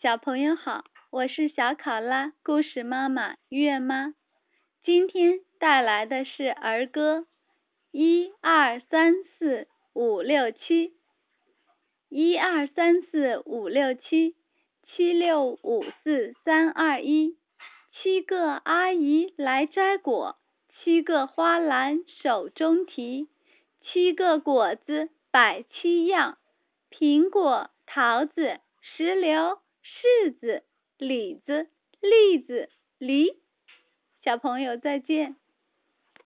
小朋友好，我是小考拉故事妈妈月妈，今天带来的是儿歌，一二三四五六七，一二三四五六七，七六五四三二一，七个阿姨来摘果，七个花篮手中提，七个果子摆七样，苹果、桃子、石榴。柿子、李子、栗子、梨，小朋友再见。